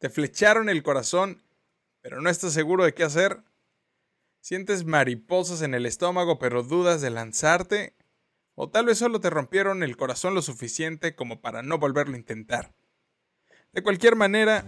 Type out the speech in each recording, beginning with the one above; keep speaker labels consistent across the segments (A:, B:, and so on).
A: Te flecharon el corazón, pero no estás seguro de qué hacer. Sientes mariposas en el estómago, pero dudas de lanzarte. O tal vez solo te rompieron el corazón lo suficiente como para no volverlo a intentar. De cualquier manera,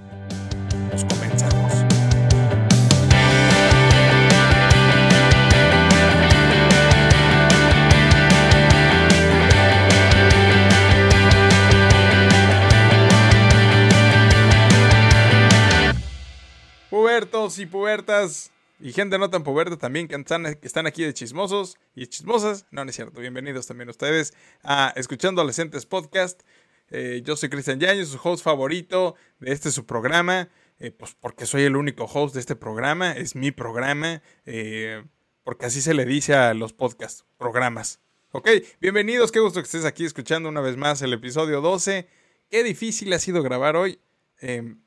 A: Pubertos y pubertas y gente no tan puberta también que están, aquí de chismosos y chismosas. No, no es cierto. Bienvenidos también ustedes a Escuchando Adolescentes Podcast. Eh, yo soy Cristian Yañez, su host favorito de este su programa. Eh, pues porque soy el único host de este programa. Es mi programa. Eh, porque así se le dice a los podcasts, programas. Ok, bienvenidos. Qué gusto que estés aquí escuchando una vez más el episodio 12. Qué difícil ha sido grabar hoy.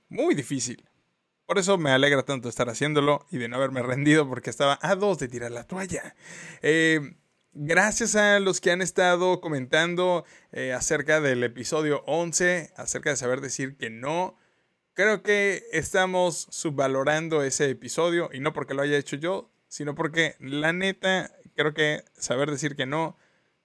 A: muy difícil por eso me alegra tanto estar haciéndolo y de no haberme rendido porque estaba a dos de tirar la toalla. Eh, gracias a los que han estado comentando eh, acerca del episodio 11, acerca de saber decir que no. Creo que estamos subvalorando ese episodio y no porque lo haya hecho yo, sino porque la neta creo que saber decir que no,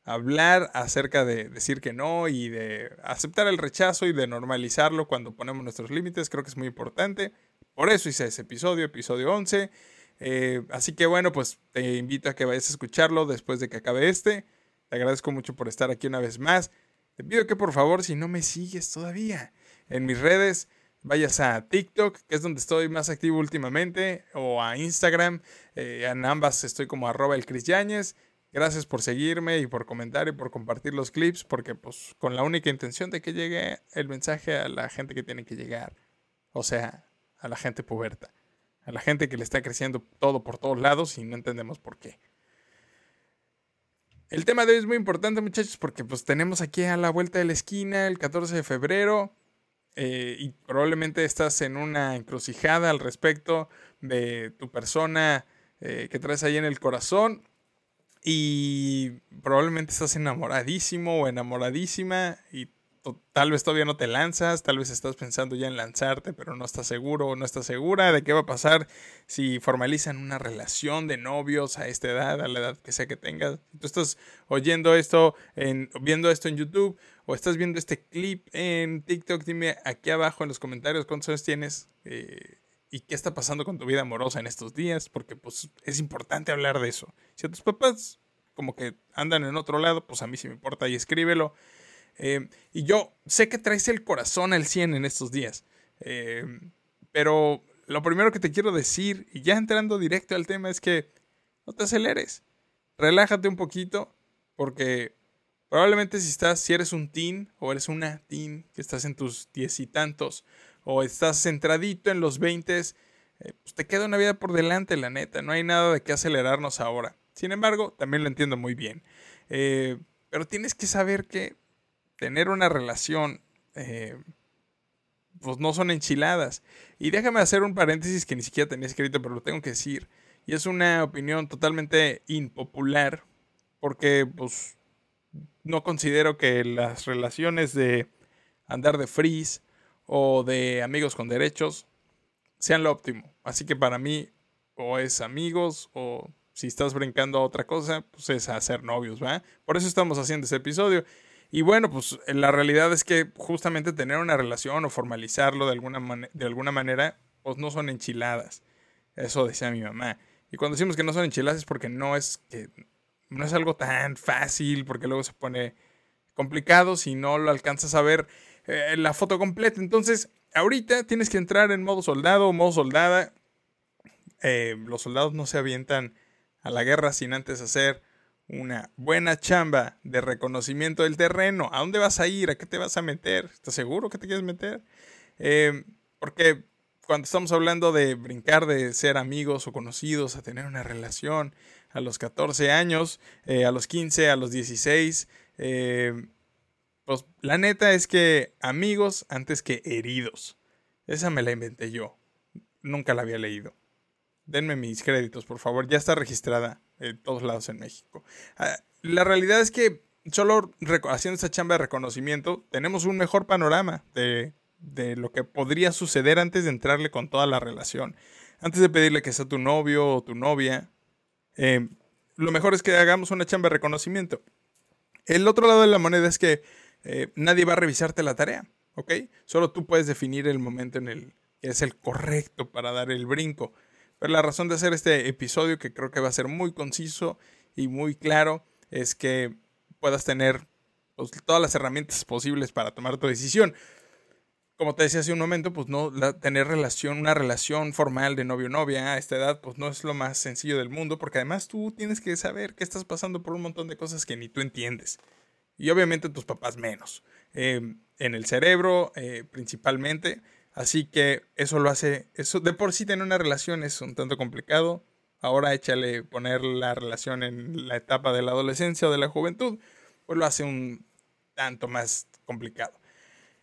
A: hablar acerca de decir que no y de aceptar el rechazo y de normalizarlo cuando ponemos nuestros límites, creo que es muy importante. Por eso hice ese episodio, episodio 11. Eh, así que bueno, pues te invito a que vayas a escucharlo después de que acabe este. Te agradezco mucho por estar aquí una vez más. Te pido que por favor, si no me sigues todavía en mis redes, vayas a TikTok, que es donde estoy más activo últimamente, o a Instagram. Eh, en ambas estoy como arroba el Chris Yáñez. Gracias por seguirme y por comentar y por compartir los clips, porque pues con la única intención de que llegue el mensaje a la gente que tiene que llegar. O sea, a la gente puberta, a la gente que le está creciendo todo por todos lados y no entendemos por qué. El tema de hoy es muy importante, muchachos, porque pues tenemos aquí a la vuelta de la esquina el 14 de febrero eh, y probablemente estás en una encrucijada al respecto de tu persona eh, que traes ahí en el corazón y probablemente estás enamoradísimo o enamoradísima y tal vez todavía no te lanzas, tal vez estás pensando ya en lanzarte, pero no estás seguro o no estás segura de qué va a pasar si formalizan una relación de novios a esta edad, a la edad que sea que tengas. Tú estás oyendo esto, en, viendo esto en YouTube o estás viendo este clip en TikTok, dime aquí abajo en los comentarios cuántos años tienes eh, y qué está pasando con tu vida amorosa en estos días, porque pues es importante hablar de eso. Si a tus papás como que andan en otro lado, pues a mí sí me importa y escríbelo. Eh, y yo sé que traes el corazón al 100 en estos días. Eh, pero lo primero que te quiero decir, y ya entrando directo al tema, es que no te aceleres. Relájate un poquito, porque probablemente si estás, si eres un teen o eres una teen, que estás en tus diez y tantos, o estás centradito en los veintes, eh, pues te queda una vida por delante, la neta. No hay nada de qué acelerarnos ahora. Sin embargo, también lo entiendo muy bien. pero tienes que saber que tener una relación, eh, pues no son enchiladas. Y déjame hacer un paréntesis que ni siquiera tenía escrito, pero lo tengo que decir. Y es una opinión totalmente impopular, porque pues no considero que las relaciones de andar de freeze o de amigos con derechos sean lo óptimo. Así que para mí o es amigos o si estás brincando a otra cosa, pues es hacer novios, ¿va? Por eso estamos haciendo ese episodio. Y bueno, pues la realidad es que justamente tener una relación o formalizarlo de alguna, de alguna manera, pues no son enchiladas. Eso decía mi mamá. Y cuando decimos que no son enchiladas es porque no es que no es algo tan fácil, porque luego se pone complicado si no lo alcanzas a ver eh, la foto completa. Entonces, ahorita tienes que entrar en modo soldado o modo soldada. Eh, los soldados no se avientan a la guerra sin antes hacer una buena chamba de reconocimiento del terreno. ¿A dónde vas a ir? ¿A qué te vas a meter? ¿Estás seguro que te quieres meter? Em, porque cuando estamos hablando de brincar de ser amigos o conocidos a tener una relación a los 14 años, eh, a los 15, a los 16, em, pues la neta es que amigos antes que heridos. Esa me la inventé yo. Nunca la había leído. Denme mis créditos, por favor. Ya está registrada en todos lados en México. Ah, la realidad es que solo haciendo esta chamba de reconocimiento tenemos un mejor panorama de de lo que podría suceder antes de entrarle con toda la relación. Antes de pedirle que sea tu novio o tu novia, eh, lo mejor es que hagamos una chamba de reconocimiento. El otro lado de la moneda es que eh, nadie va a revisarte la tarea, ¿ok? Solo tú puedes definir el momento en el que es el correcto para dar el brinco. Pero la razón de hacer este episodio, que creo que va a ser muy conciso y muy claro, es que puedas tener pues, todas las herramientas posibles para tomar tu decisión. Como te decía hace un momento, pues no tener una relación formal de novio-novia a esta edad, pues no es lo más sencillo del mundo, porque además tú tienes que saber que estás pasando por un montón de cosas que ni tú entiendes. Y obviamente tus papás menos. Em, en el cerebro, eh, principalmente. Así que eso lo hace, eso de por sí tener una relación es un tanto complicado. Ahora échale poner la relación en la etapa de la adolescencia o de la juventud, pues lo hace un tanto más complicado.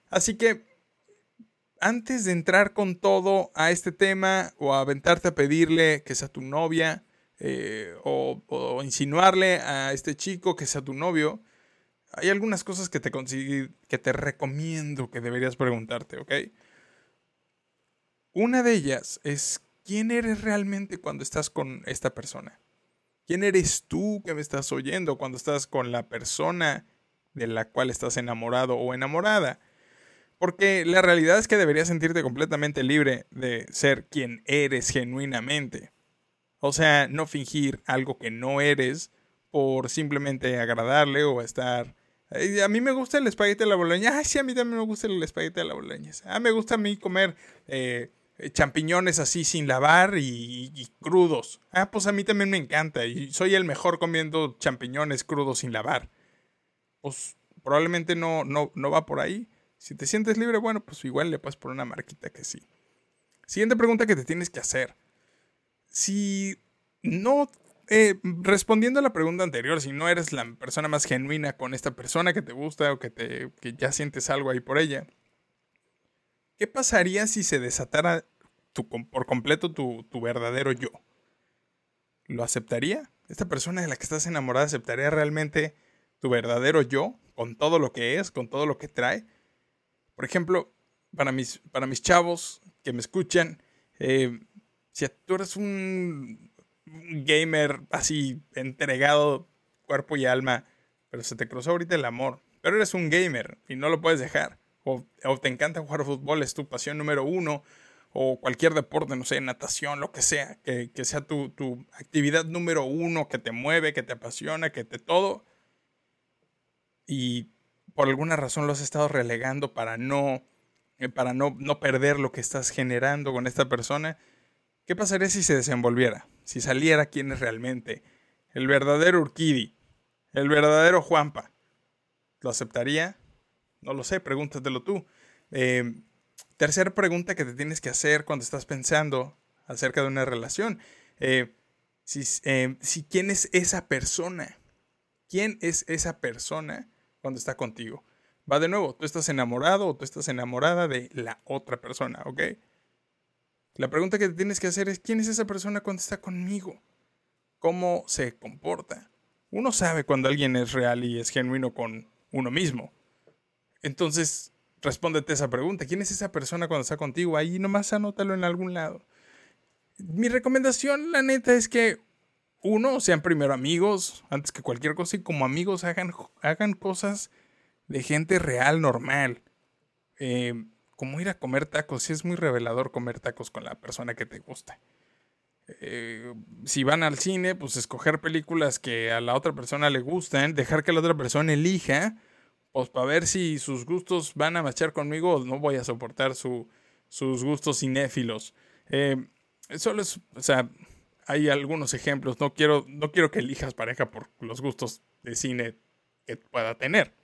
A: Así que antes de entrar con todo a este tema o aventarte a pedirle que sea tu novia eh, o, o, insinuarle a este chico que sea tu novio, hay algunas cosas que te, que te recomiendo que deberías preguntarte, ¿ok? Una de ellas es quién eres realmente cuando estás con esta persona. ¿Quién eres tú que me estás oyendo cuando estás con la persona de la cual estás enamorado o enamorada? Porque la realidad es que deberías sentirte completamente libre de ser quien eres genuinamente. O sea, no fingir algo que no eres por simplemente agradarle o estar... A mí me gusta el espagueti de la boloña. Ay, sí, a mí también me gusta el espagueti de la boloña. Ah, me gusta a mí comer eh, champiñones así sin lavar y, crudos. Ah, pues a mí también me encanta y soy el mejor comiendo champiñones crudos sin lavar. Pues probablemente no, no, no va por ahí. Si te sientes libre, bueno, pues igual le pasas por una marquita que sí. Siguiente pregunta que te tienes que hacer. Si no, eh, respondiendo a la pregunta anterior, si no eres la persona más genuina con esta persona que te gusta o que, te, que ya sientes algo ahí por ella, ¿Qué pasaría si se desatara por completo tu, verdadero yo? ¿Lo aceptaría? ¿Esta persona de la que estás enamorada aceptaría realmente tu verdadero yo? Con todo lo que es, con todo lo que trae. Por ejemplo, para mis, chavos que me escuchan, eh, si tú eres un gamer así entregado cuerpo y alma, pero se te cruzó ahorita el amor, pero eres un gamer y no lo puedes dejar o, te encanta jugar fútbol, es tu pasión número uno, o cualquier deporte, no sé, natación, lo que sea, que, sea tu, actividad número uno, que te mueve, que te apasiona, que te todo, y por alguna razón lo has estado relegando para no, eh, para no, no perder lo que estás generando con esta persona, ¿qué pasaría si se desenvolviera? Si saliera quién es realmente el verdadero Urquidi, el verdadero Juanpa. ¿Lo aceptaría? No lo sé, pregúntatelo tú. Eh, tercera pregunta que te tienes que hacer cuando estás pensando acerca de una relación. Eh, si, eh, si, quién es esa persona. ¿Quién es esa persona cuando está contigo? Va de nuevo, tú estás enamorado o tú estás enamorada de la otra persona, ¿ok? La pregunta que te tienes que hacer es, ¿quién es esa persona cuando está conmigo? ¿Cómo se comporta? Uno sabe cuando alguien es real y es genuino con uno mismo. Entonces, respóndete esa pregunta. ¿Quién es esa persona cuando está contigo? Ahí nomás anótalo en algún lado. Mi recomendación, la neta, es que uno, sean primero amigos, antes que cualquier cosa, y como amigos hagan, hagan cosas de gente real, normal. Eh, como ir a comer tacos, es muy revelador comer tacos con la persona que te gusta. Eh, si van al cine, pues escoger películas que a la otra persona le gustan, dejar que la otra persona elija pues para ver si sus gustos van a marchar conmigo o no voy a soportar sus gustos cinéfilos. Eh, solo es, o sea, hay algunos ejemplos. No quiero, no quiero que elijas pareja por los gustos de cine que pueda tener.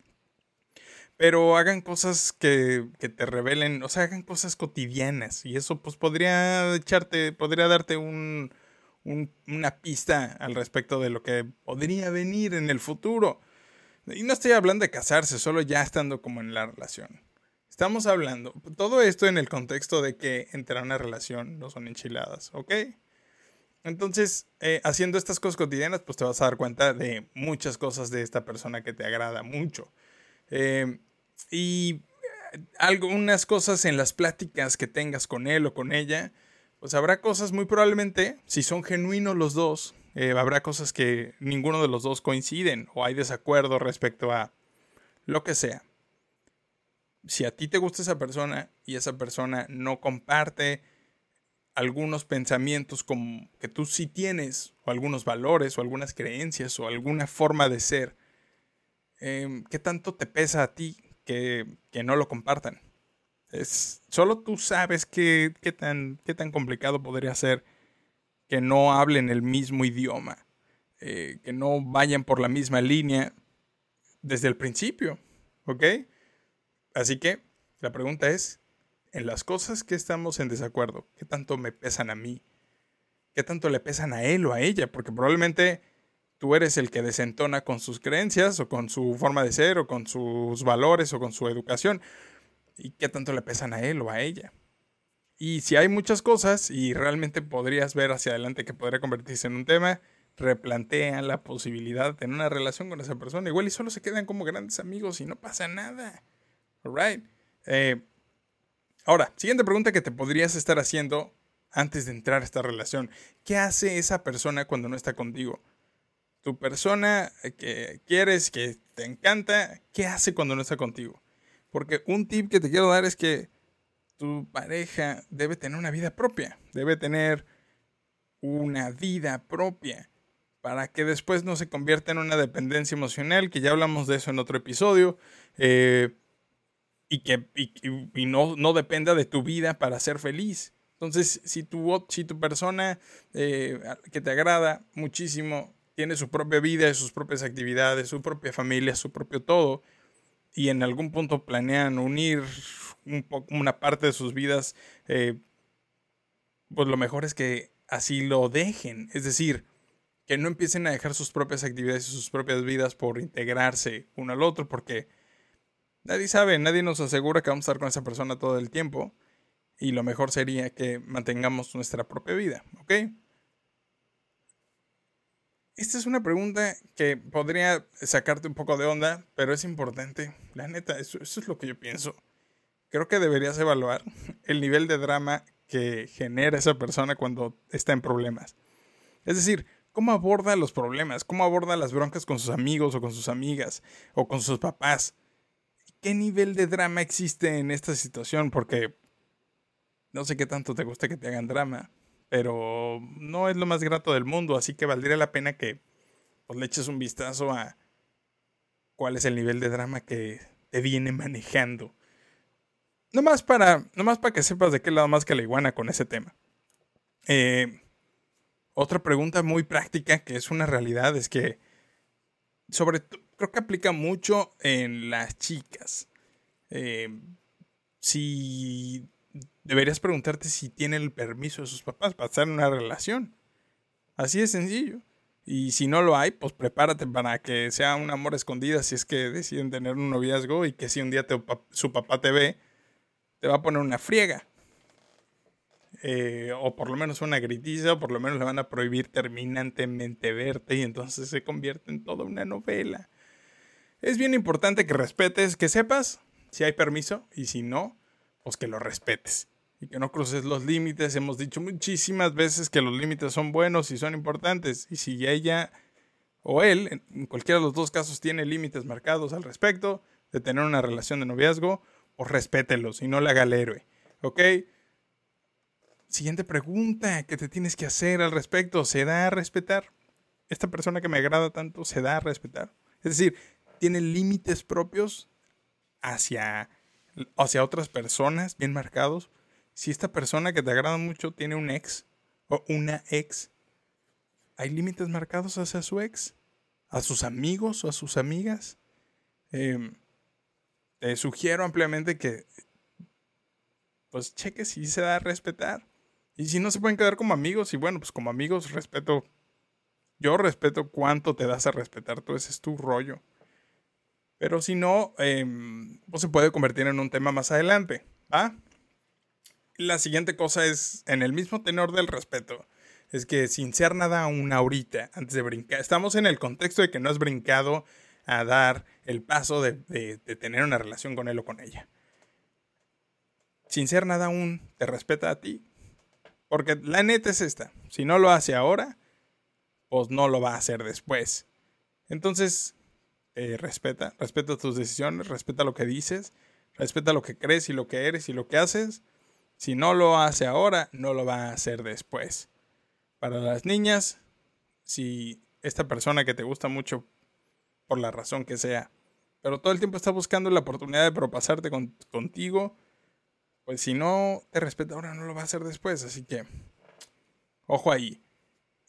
A: Pero hagan cosas que, te revelen, o sea, hagan cosas cotidianas. Y eso pues podría echarte, podría darte un, una pista al respecto de lo que podría venir en el futuro. Y no estoy hablando de casarse, solo ya estando como en la relación. Estamos hablando, todo esto en el contexto de que entrar a una relación no son enchiladas, ¿ok? Entonces, eh, haciendo estas cosas cotidianas, pues te vas a dar cuenta de muchas cosas de esta persona que te agrada mucho. Eh, y algunas cosas en las pláticas que tengas con él o con ella, pues habrá cosas muy probablemente, si son genuinos los dos, eh, habrá cosas que ninguno de los dos coinciden o hay desacuerdo respecto a lo que sea. Si a ti te gusta esa persona y esa persona no comparte algunos pensamientos como que tú sí tienes, o algunos valores, o algunas creencias, o alguna forma de ser, em, ¿qué tanto te pesa a ti que, no lo compartan? Es, solo tú sabes qué, qué, tan, qué tan complicado podría ser que no hablen el mismo idioma, eh, que no vayan por la misma línea desde el principio, ¿ok? Así que la pregunta es, en las cosas que estamos en desacuerdo, ¿qué tanto me pesan a mí? ¿Qué tanto le pesan a él o a ella? Porque probablemente tú eres el que desentona con sus creencias o con su forma de ser o con sus valores o con su educación. ¿Y qué tanto le pesan a él o a ella? Y si hay muchas cosas y realmente podrías ver hacia adelante que podría convertirse en un tema, replantea la posibilidad de tener una relación con esa persona. Igual y solo se quedan como grandes amigos y no pasa nada. Alright. Eh, Ahora, siguiente pregunta que te podrías estar haciendo antes de entrar a esta relación. ¿Qué hace esa persona cuando no está contigo? Tu persona que quieres, que te encanta, ¿qué hace cuando no está contigo? Porque un tip que te quiero dar es que tu pareja debe tener una vida propia, debe tener una vida propia para que después no se convierta en una dependencia emocional, que ya hablamos de eso en otro episodio. Eh, y que y, no, no, dependa de tu vida para ser feliz. Entonces, si tu, si tu persona eh, que te agrada muchísimo tiene su propia vida, sus propias actividades, su propia familia, su propio todo, y en algún punto planean unir un una parte de sus vidas, eh, pues lo mejor es que así lo dejen. Es decir, que no empiecen a dejar sus propias actividades y sus propias vidas por integrarse uno al otro, porque Nadie sabe, nadie nos asegura que vamos a estar con esa persona todo el tiempo. Y lo mejor sería que mantengamos nuestra propia vida, ¿ok? Esta es una pregunta que podría sacarte un poco de onda, pero es importante. La neta, eso, es lo que yo pienso. Creo que deberías evaluar el nivel de drama que genera esa persona cuando está en problemas. Es decir, cómo aborda los problemas, cómo aborda las broncas con sus amigos o con sus amigas o con sus papás. ¿Qué nivel de drama existe en esta situación? Porque no sé qué tanto te gusta que te hagan drama, pero no es lo más grato del mundo, así que valdría la pena que pues, le eches un vistazo a cuál es el nivel de drama que te viene manejando. Nomás para, nomás para que sepas de qué lado más que la iguana con ese tema. Eh, otra pregunta muy práctica que es una realidad es que sobre creo que aplica mucho en las chicas. Eh, si deberías preguntarte si tiene el permiso de sus papás para estar en una relación. Así de sencillo. Y si no lo hay, pues prepárate para que sea un amor escondido si es que deciden tener un noviazgo y que si un día su papá te ve, te va a poner una friega. Eh, o por lo menos una gritiza, o por lo menos le van a prohibir terminantemente verte y entonces se convierte en toda una novela. Es bien importante que respetes, que sepas si hay permiso y si no, pues que lo respetes y que no cruces los límites. Hemos dicho muchísimas veces que los límites son buenos y son importantes y si ella o él, en cualquiera de los dos casos, tiene límites marcados al respecto de tener una relación de noviazgo, pues respételos y no le haga el héroe. ¿Ok? Siguiente pregunta que te tienes que hacer al respecto. ¿Se da a respetar? Esta persona que me agrada tanto, ¿se da a respetar? Es decir, ¿tiene límites propios hacia, hacia otras personas bien marcados? Si esta persona que te agrada mucho tiene un ex o una ex, ¿hay límites marcados hacia su ex? ¿A sus amigos o a sus amigas? Em, te sugiero ampliamente que pues cheque si se da a respetar. Y si no se pueden quedar como amigos, y bueno, pues como amigos respeto, yo respeto cuánto te das a respetar, tú ese es tu rollo. Pero si no, em, pues se puede convertir en un tema más adelante, ¿va? La siguiente cosa es, en el mismo tenor del respeto, es que sin ser nada aún ahorita, antes de brincar, estamos en el contexto de que no has brincado a dar el paso de tener una relación con él o con ella. sin ser nada aún, te respeta a ti. Porque la neta es esta. Si no lo hace ahora, pues no lo va a hacer después. Entonces, eh, respeta, respeta tus decisiones, respeta lo que dices, respeta lo que crees y lo que eres y lo que haces. Si no lo hace ahora, no lo va a hacer después. Para las niñas, si esta persona que te gusta mucho, por la razón que sea, pero todo el tiempo está buscando la oportunidad de propasarte contigo, pues si no te respeta ahora, no lo va a hacer después. Así que, ojo ahí.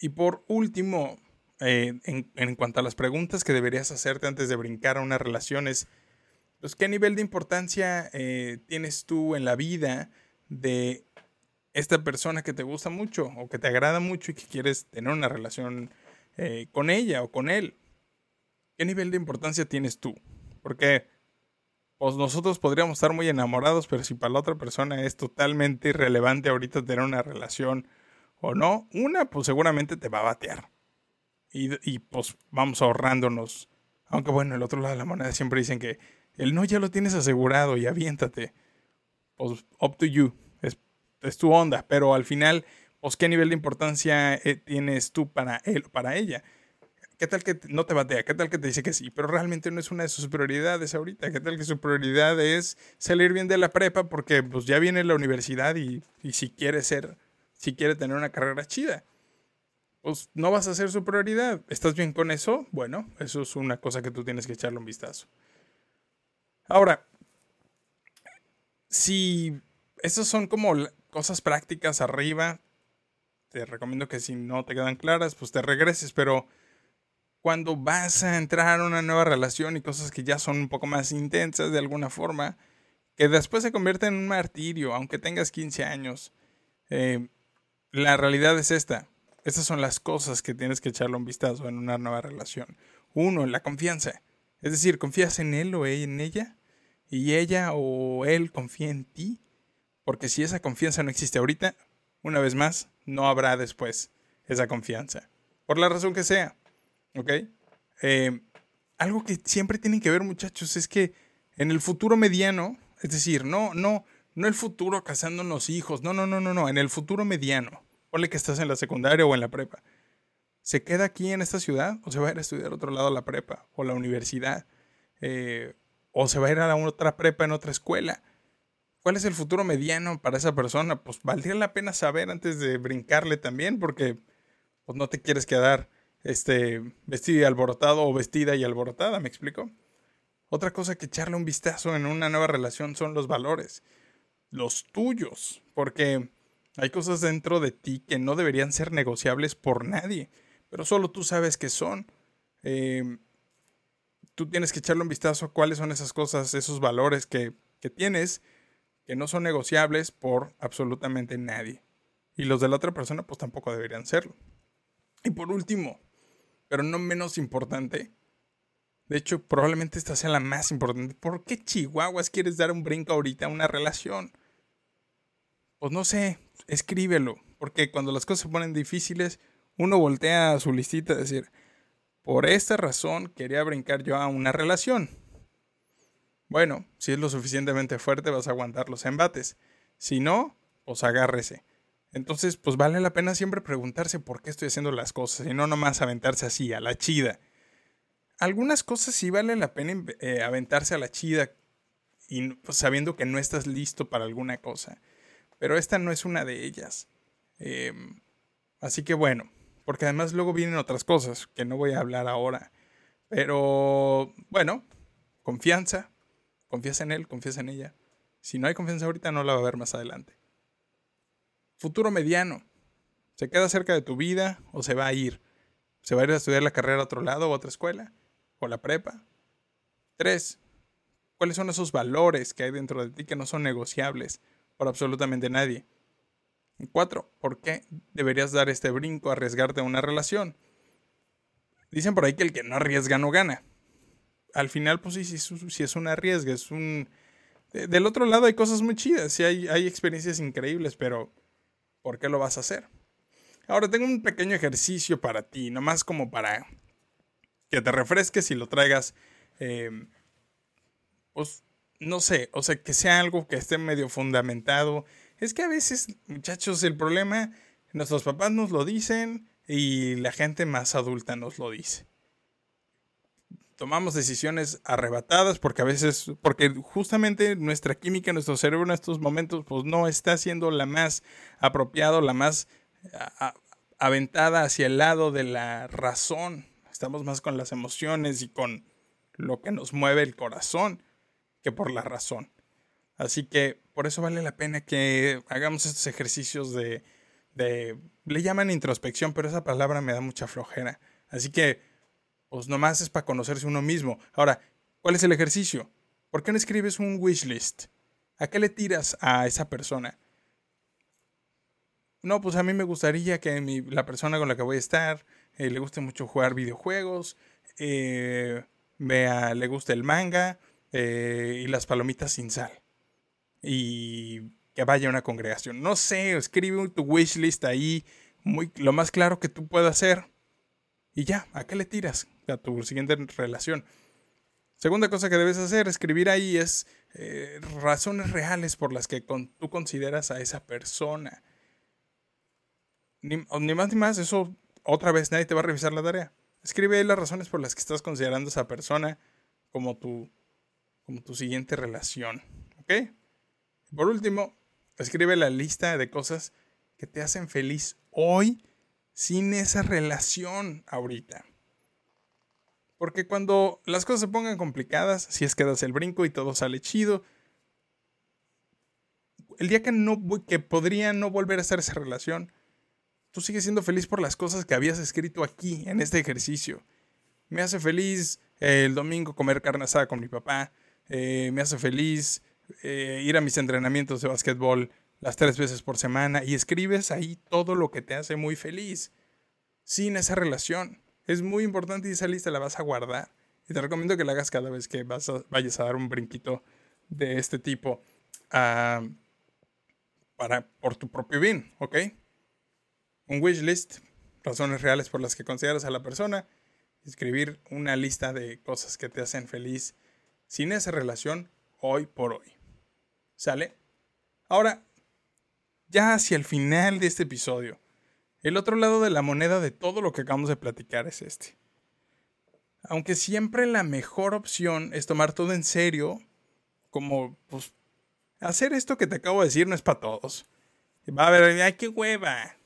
A: Y por último, eh, en, cuanto a las preguntas que deberías hacerte antes de brincar a una relación es, pues, ¿qué nivel de importancia eh, tienes tú en la vida de esta persona que te gusta mucho o que te agrada mucho y que quieres tener una relación eh, con ella o con él? ¿Qué nivel de importancia tienes tú? Porque pues nosotros podríamos estar muy enamorados, pero si para la otra persona es totalmente irrelevante ahorita tener una relación o no, una pues seguramente te va a batear. Y, y pues vamos ahorrándonos. Aunque bueno, el otro lado de la moneda siempre dicen que el no ya lo tienes asegurado y aviéntate. Pues up to you. Es, tu onda. Pero al final, pues qué nivel de importancia eh, tienes tú para él o para ella. ¿Qué tal que no te batea? ¿Qué tal que te dice que sí? Pero realmente no es una de sus prioridades ahorita. ¿Qué tal que su prioridad es salir bien de la prepa porque pues ya viene la universidad y, y si quiere ser, si quiere tener una carrera chida? Pues no vas a ser su prioridad. ¿Estás bien con eso? Bueno, eso es una cosa que tú tienes que echarle un vistazo. Ahora, si esas son como cosas prácticas arriba, te recomiendo que si no te quedan claras, pues te regreses, pero cuando vas a entrar a una nueva relación y cosas que ya son un poco más intensas de alguna forma, que después se convierte en un martirio, aunque tengas 15 años. Eh, la realidad es esta. Estas son las cosas que tienes que echarle un vistazo en una nueva relación. Uno, la confianza. Es decir, confías en él o en ella y ella o él confía en ti. Porque si esa confianza no existe ahorita, una vez más, no habrá después esa confianza. Por la razón que sea. ¿Ok? Eh, algo que siempre tienen que ver, muchachos, es que en el futuro mediano, es decir, no, no, no el futuro casándonos hijos, no, no, no, no, no, en el futuro mediano, ponle que estás en la secundaria o en la prepa, ¿se queda aquí en esta ciudad o se va a ir a estudiar a otro lado la prepa o la universidad? Eh, o se va a ir a la otra prepa en otra escuela. ¿Cuál es el futuro mediano para esa persona? Pues valdría la pena saber antes de brincarle también, porque pues, no te quieres quedar este, vestido y alborotado o vestida y alborotada, ¿me explico? Otra cosa que echarle un vistazo en una nueva relación son los valores, los tuyos, porque hay cosas dentro de ti que no deberían ser negociables por nadie, pero solo tú sabes que son. Em, tú tienes que echarle un vistazo a cuáles son esas cosas, esos valores que, que tienes, que no son negociables por absolutamente nadie. Y los de la otra persona pues tampoco deberían serlo. Y por último, pero no menos importante. De hecho, probablemente esta sea la más importante. ¿Por qué Chihuahuas quieres dar un brinco ahorita a una relación? Pues no sé, escríbelo. Porque cuando las cosas se ponen difíciles, uno voltea a su listita y decir, por esta razón quería brincar yo a una relación. Bueno, si es lo suficientemente fuerte vas a aguantar los embates. Si no, pues agárrese. Entonces, pues vale la pena siempre preguntarse por qué estoy haciendo las cosas y no nomás aventarse así, a la chida. Algunas cosas sí vale la pena eh, aventarse a la chida y pues, sabiendo que no estás listo para alguna cosa. Pero esta no es una de ellas. Em, así que bueno, porque además luego vienen otras cosas que no voy a hablar ahora. Pero bueno, confianza. Confías en él, confías en ella. Si no hay confianza ahorita, no la va a ver más adelante. Futuro mediano. ¿Se queda cerca de tu vida o se va a ir? ¿Se va a ir a estudiar la carrera a otro lado o a otra escuela? ¿O la prepa? Tres. ¿Cuáles son esos valores que hay dentro de ti que no son negociables por absolutamente nadie? Cuatro. ¿Por qué deberías dar este brinco, arriesgarte a una relación? Dicen por ahí que el que no arriesga no gana. Al final, pues sí, sí, es un arriesgue, es un... Del otro lado hay cosas muy chidas, sí hay, hay experiencias increíbles, pero ¿por qué lo vas a hacer? Ahora tengo un pequeño ejercicio para ti, nomás como para que te refresques y lo traigas, em, pues no sé, o sea, que sea algo que esté medio fundamentado. Es que a veces, muchachos, el problema, nuestros papás nos lo dicen y la gente más adulta nos lo dice. Tomamos decisiones arrebatadas porque a veces, porque justamente nuestra química, nuestro cerebro en estos momentos, pues no está siendo la más apropiada, la más aventada hacia el lado de la razón. Estamos más con las emociones y con lo que nos mueve el corazón que por la razón. Así que por eso vale la pena que hagamos estos ejercicios de, de, le llaman introspección, pero esa palabra me da mucha flojera. Así que, pues nomás es para conocerse uno mismo. Ahora, ¿cuál es el ejercicio? ¿Por qué no escribes un wish list? ¿A qué le tiras a esa persona? No, pues a mí me gustaría que la persona con la que voy a estar eh, le guste mucho jugar videojuegos, eh, vea, le guste el manga eh, y las palomitas sin sal. Y que vaya a una congregación. No sé, escribe tu wishlist ahí, muy, lo más claro que tú puedas hacer. Y ya, ¿a qué le tiras? A tu siguiente relación. Segunda cosa que debes hacer, escribir ahí, es eh, razones reales por las que tú consideras a esa persona. Ni, ni, más ni más, eso otra vez nadie te va a revisar la tarea. Escribe ahí las razones por las que estás considerando a esa persona como tu, como tu siguiente relación. ¿Ok? Por último, escribe la lista de cosas que te hacen feliz hoy sin esa relación ahorita. Porque cuando las cosas se pongan complicadas, si es que das el brinco y todo sale chido, el día que no que podría no volver a estar esa relación, tú sigues siendo feliz por las cosas que habías escrito aquí, en este ejercicio. Me hace feliz eh, el domingo comer carne asada con mi papá. Eh, me hace feliz eh, ir a mis entrenamientos de básquetbol las tres veces por semana. Y escribes ahí todo lo que te hace muy feliz. Sin esa relación. Es muy importante y esa lista la vas a guardar. Y te recomiendo que la hagas cada vez que vas vayas a dar un brinquito de este tipo. Ah, para, por tu propio bien, ¿ok? un wish list, razones reales por las que consideras a la persona, escribir una lista de cosas que te hacen feliz sin esa relación hoy por hoy. ¿Sale? Ahora, ya hacia el final de este episodio, el otro lado de la moneda de todo lo que acabamos de platicar es este. Aunque siempre la mejor opción es tomar todo en serio, como pues hacer esto que te acabo de decir no es para todos. Va a haber, ay, qué hueva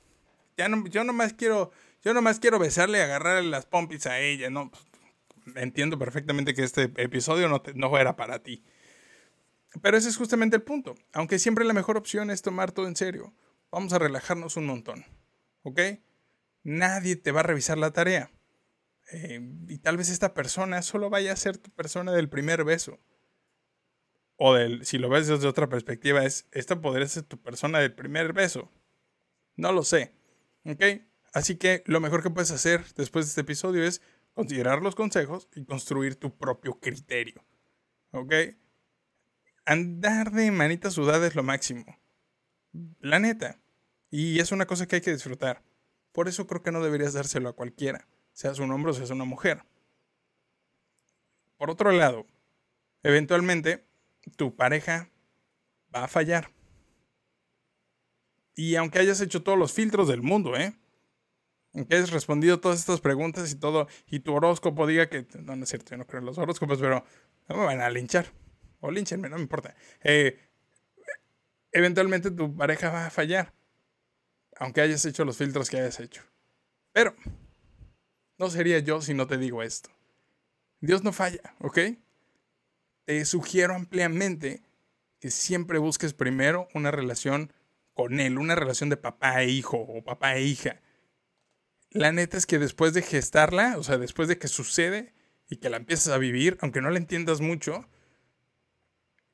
A: no, yo nomás quiero, yo nomás quiero besarle y agarrarle las pompis a ella, ¿no? Entiendo perfectamente que este episodio no, no era para ti. Pero ese es justamente el punto. Aunque siempre la mejor opción es tomar todo en serio, vamos a relajarnos un montón. ¿Ok? Nadie te va a revisar la tarea. Eh, y tal vez esta persona solo vaya a ser tu persona del primer beso. O del, si lo ves desde otra perspectiva, es esta podría ser tu persona del primer beso. No lo sé. ¿Ok? Así que lo mejor que puedes hacer después de este episodio es considerar los consejos y construir tu propio criterio. ¿Ok? Andar de manita sudada es lo máximo. La neta. Y es una cosa que hay que disfrutar. Por eso creo que no deberías dárselo a cualquiera, seas un hombre o seas una mujer. Por otro lado, eventualmente tu pareja va a fallar. Y aunque hayas hecho todos los filtros del mundo, ¿eh? Aunque hayas respondido todas estas preguntas y todo, y tu horóscopo diga que. No, no es cierto, yo no creo en los horóscopos, pero me van a linchar. O linchenme, no me importa. Eh, eventualmente tu pareja va a fallar. Aunque hayas hecho los filtros que hayas hecho. Pero, no sería yo si no te digo esto. Dios no falla, ¿ok? Te sugiero ampliamente que siempre busques primero una relación con él, una relación de papá e hijo o papá e hija. La neta es que después de gestarla, o sea, después de que sucede y que la empiezas a vivir, aunque no la entiendas mucho,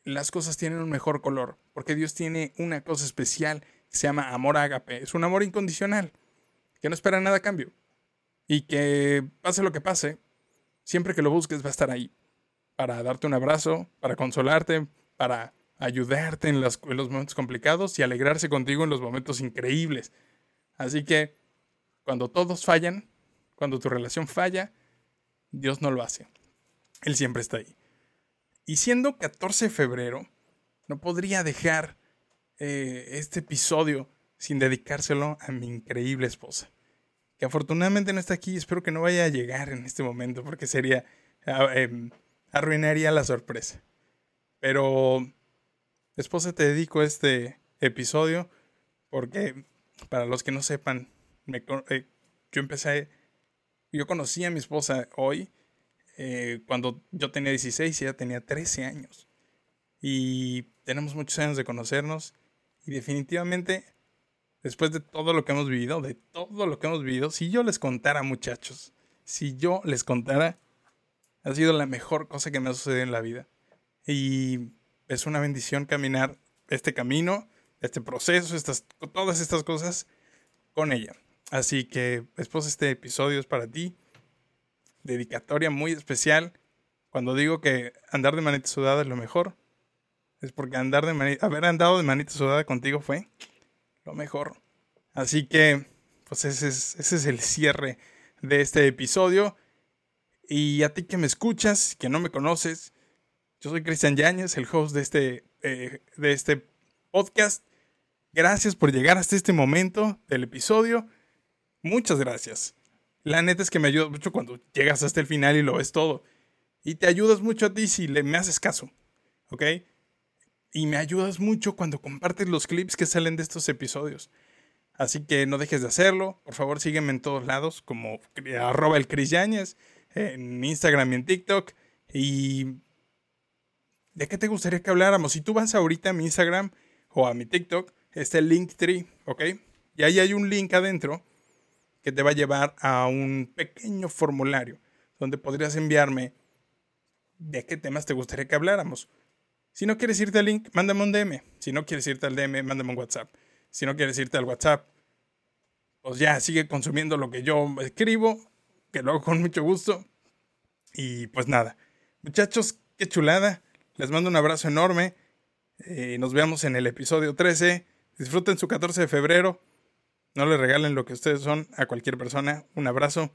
A: las cosas tienen un mejor color, porque Dios tiene una cosa especial que se llama amor ágape, es un amor incondicional, que no espera nada a cambio y que pase lo que pase, siempre que lo busques va a estar ahí para darte un abrazo, para consolarte, para ayudarte en, los momentos complicados y alegrarse contigo en los momentos increíbles. Así que cuando todos fallan, cuando tu relación falla, Dios no lo hace. Él siempre está ahí. Y siendo 14 de febrero, no podría dejar eh, este episodio sin dedicárselo a mi increíble esposa. Que afortunadamente no está aquí, espero que no vaya a llegar en este momento porque sería, ah, em, arruinaría la sorpresa. Pero, esposa, te dedico este episodio porque, para los que no sepan, eh, yo empecé, yo conocí a mi esposa hoy eh, cuando yo tenía 16 y ella tenía 13 años. Y tenemos muchos años de conocernos y definitivamente, después de todo lo que hemos vivido, de todo lo que hemos vivido, si yo les contara muchachos, si yo les contara, ha sido la mejor cosa que me ha sucedido en la vida. Y es una bendición caminar este camino, este proceso, todas estas cosas con ella. Así que, después este episodio es para ti. Dedicatoria muy especial. Cuando digo que andar de manita sudada es lo mejor, es porque andar de haber andado de manita sudada contigo fue lo mejor. Así que, pues ese es, ese es el cierre de este episodio. Y a ti que me escuchas, que no me conoces, yo soy Cristian Yáñez, el host de este, eh, de este podcast. Gracias por llegar hasta este momento del episodio. Muchas gracias. La neta es que me ayuda mucho cuando llegas hasta el final y lo ves todo. Y te ayudas mucho a ti si le, me haces caso. ¿Ok? y me ayudas mucho cuando compartes los clips que salen de estos episodios. Así que no dejes de hacerlo. Por favor, sígueme en todos lados como arroba el Chris en Instagram y en TikTok. Y ¿de qué te gustaría que habláramos? Si tú vas ahorita a mi Instagram o a mi TikTok, está el Linktree, ¿ok? Y ahí hay un link adentro que te va a llevar a un pequeño formulario donde podrías enviarme de qué temas te gustaría que habláramos. Si no quieres irte al link, mándame un DM. Si no quieres irte al DM, mándame un WhatsApp. Si no quieres irte al WhatsApp, pues ya sigue consumiendo lo que yo escribo, que lo hago con mucho gusto. Y pues nada, muchachos, qué chulada. Les mando un abrazo enorme. Eh, nos vemos en el episodio 13. Disfruten su 14 de febrero. No le regalen lo que ustedes son a cualquier persona. Un abrazo.